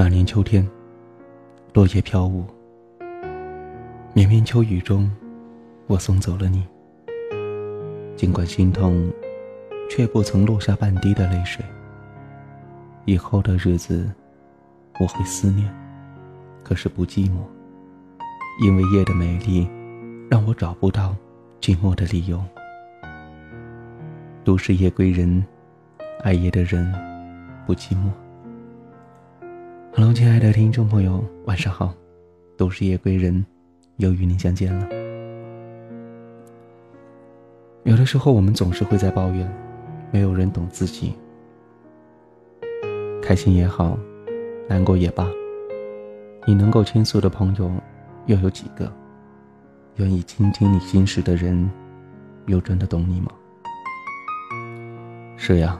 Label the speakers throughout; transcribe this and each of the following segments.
Speaker 1: 那年秋天，落叶飘舞，绵绵秋雨中，我送走了你。尽管心痛，却不曾落下半滴的泪水。以后的日子，我会思念，可是不寂寞，因为夜的美丽，让我找不到寂寞的理由。都是夜归人，爱夜的人不寂寞。Hello，亲爱的听众朋友，晚上好，都是夜归人，又与您相见了。有的时候，我们总是会在抱怨，没有人懂自己。开心也好，难过也罢，你能够倾诉的朋友又有几个？愿意倾听你心事的人，又真的懂你吗？是呀，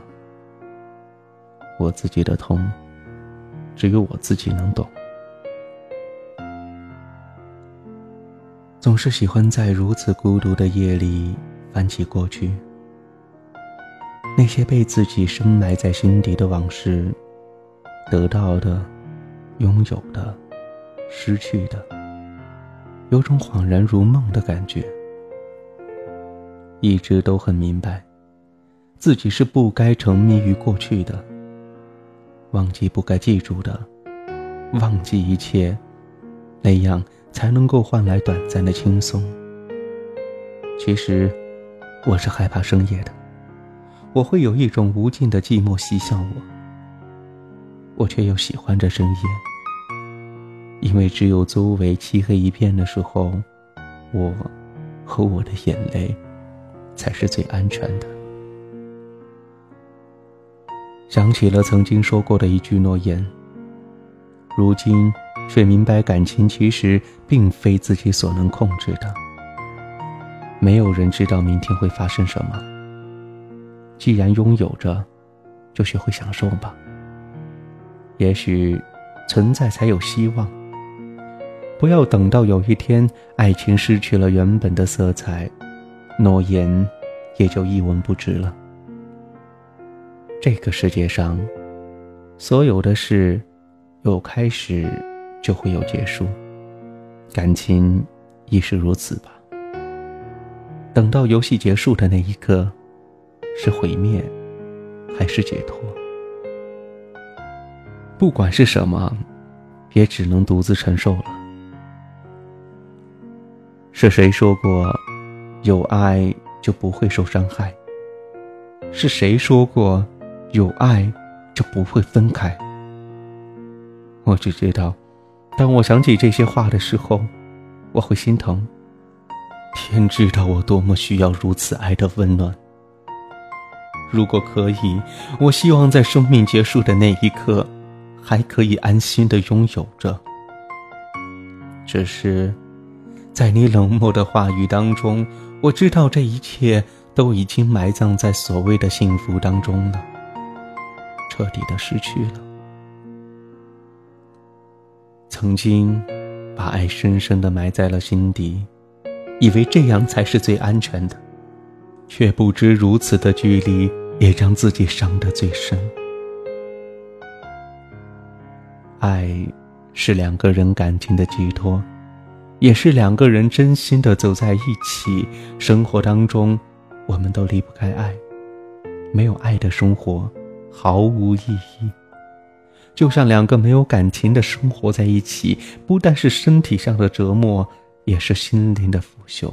Speaker 1: 我自己的痛，只有我自己能懂。总是喜欢在如此孤独的夜里翻起过去，那些被自己深埋在心底的往事。得到的，拥有的，失去的，有种恍然如梦的感觉。一直都很明白，自己是不该沉迷于过去的，忘记不该记住的，忘记一切，那样才能够换来短暂的轻松。其实，我是害怕深夜的，我会有一种无尽的寂寞袭向我。我却又喜欢这深夜，因为只有周围漆黑一片的时候，我和我的眼泪才是最安全的。想起了曾经说过的一句诺言，如今却明白感情其实并非自己所能控制的。没有人知道明天会发生什么，既然拥有着，就学会享受吧。也许，存在才有希望。不要等到有一天爱情失去了原本的色彩，诺言也就一文不值了。这个世界上，所有的事，有开始就会有结束，感情亦是如此吧。等到游戏结束的那一刻，是毁灭，还是解脱？不管是什么，也只能独自承受了。是谁说过，有爱就不会受伤害？是谁说过，有爱就不会分开？我只知道，当我想起这些话的时候，我会心疼。天知道我多么需要如此爱的温暖。如果可以，我希望在生命结束的那一刻。还可以安心的拥有着，只是，在你冷漠的话语当中，我知道这一切都已经埋葬在所谓的幸福当中了，彻底的失去了。曾经，把爱深深的埋在了心底，以为这样才是最安全的，却不知如此的距离也让自己伤得最深。爱，是两个人感情的寄托，也是两个人真心的走在一起。生活当中，我们都离不开爱，没有爱的生活毫无意义。就像两个没有感情的生活在一起，不但是身体上的折磨，也是心灵的腐朽，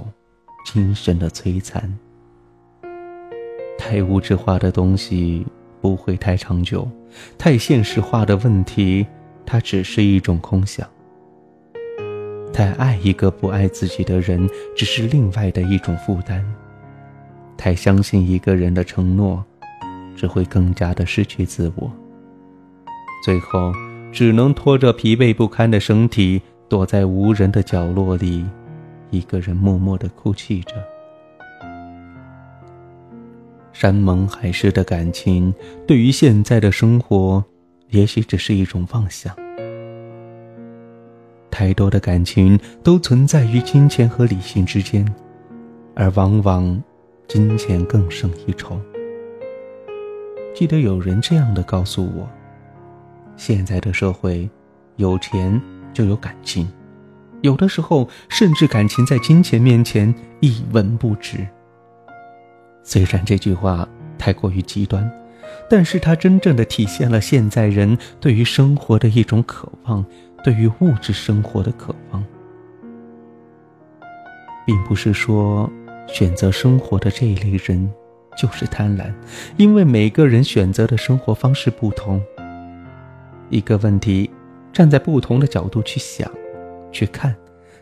Speaker 1: 精神的摧残。太物质化的东西不会太长久，太现实化的问题。它只是一种空想。太爱一个不爱自己的人，只是另外的一种负担。太相信一个人的承诺，只会更加的失去自我。最后，只能拖着疲惫不堪的身体，躲在无人的角落里，一个人默默的哭泣着。山盟海誓的感情，对于现在的生活。也许只是一种妄想。太多的感情都存在于金钱和理性之间，而往往金钱更胜一筹。记得有人这样的告诉我：现在的社会，有钱就有感情，有的时候甚至感情在金钱面前一文不值。虽然这句话太过于极端，但是它真正的体现了现在人对于生活的一种渴望，对于物质生活的渴望，并不是说选择生活的这一类人就是贪婪，因为每个人选择的生活方式不同。一个问题，站在不同的角度去想、去看，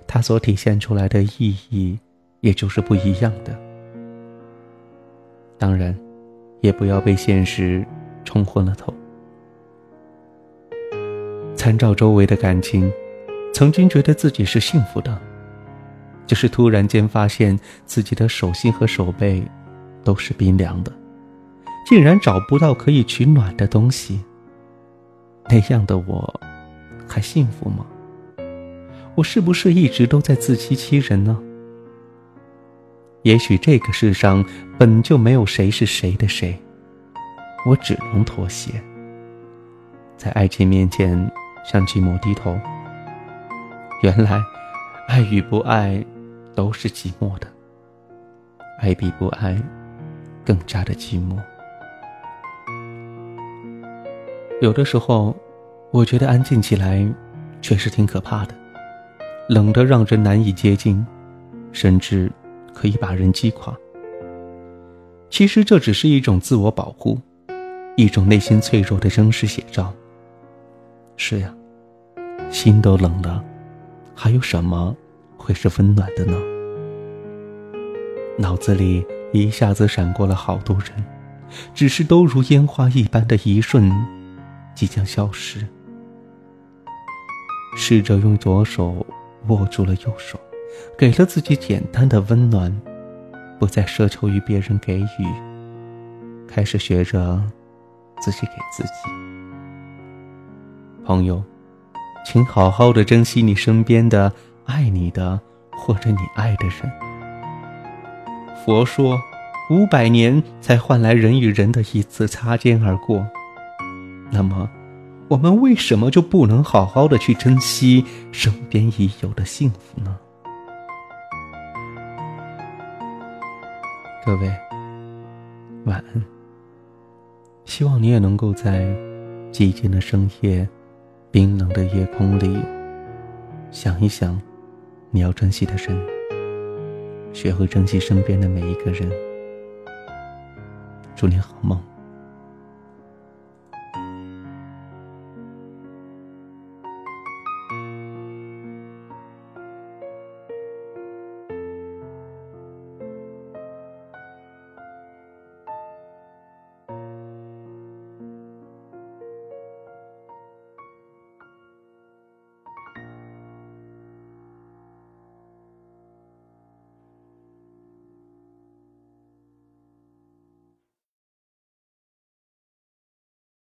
Speaker 1: 它所体现出来的意义，也就是不一样的。当然，也不要被现实冲昏了头。参照周围的感情，曾经觉得自己是幸福的，就是突然间发现自己的手心和手背都是冰凉的，竟然找不到可以取暖的东西。那样的我，还幸福吗？我是不是一直都在自欺欺人呢？也许这个世上本就没有谁是谁的谁，我只能妥协，在爱情面前向寂寞低头。原来，爱与不爱都是寂寞的，爱比不爱更加的寂寞。有的时候，我觉得安静起来，确实挺可怕的，冷得让人难以接近，甚至可以把人击垮。其实这只是一种自我保护，一种内心脆弱的真实写照。是呀，心都冷了，还有什么会是温暖的呢？脑子里一下子闪过了好多人，只是都如烟花一般的一瞬。即将消失。试着用左手握住了右手，给了自己简单的温暖，不再奢求于别人给予，开始学着自己给自己。朋友，请好好的珍惜你身边的爱你的或者你爱的人。佛说，五百年才换来人与人的一次擦肩而过。那么，我们为什么就不能好好的去珍惜身边已有的幸福呢？各位，晚安。希望你也能够在寂静的深夜、冰冷的夜空里，想一想你要珍惜的人，学会珍惜身边的每一个人。祝你好梦。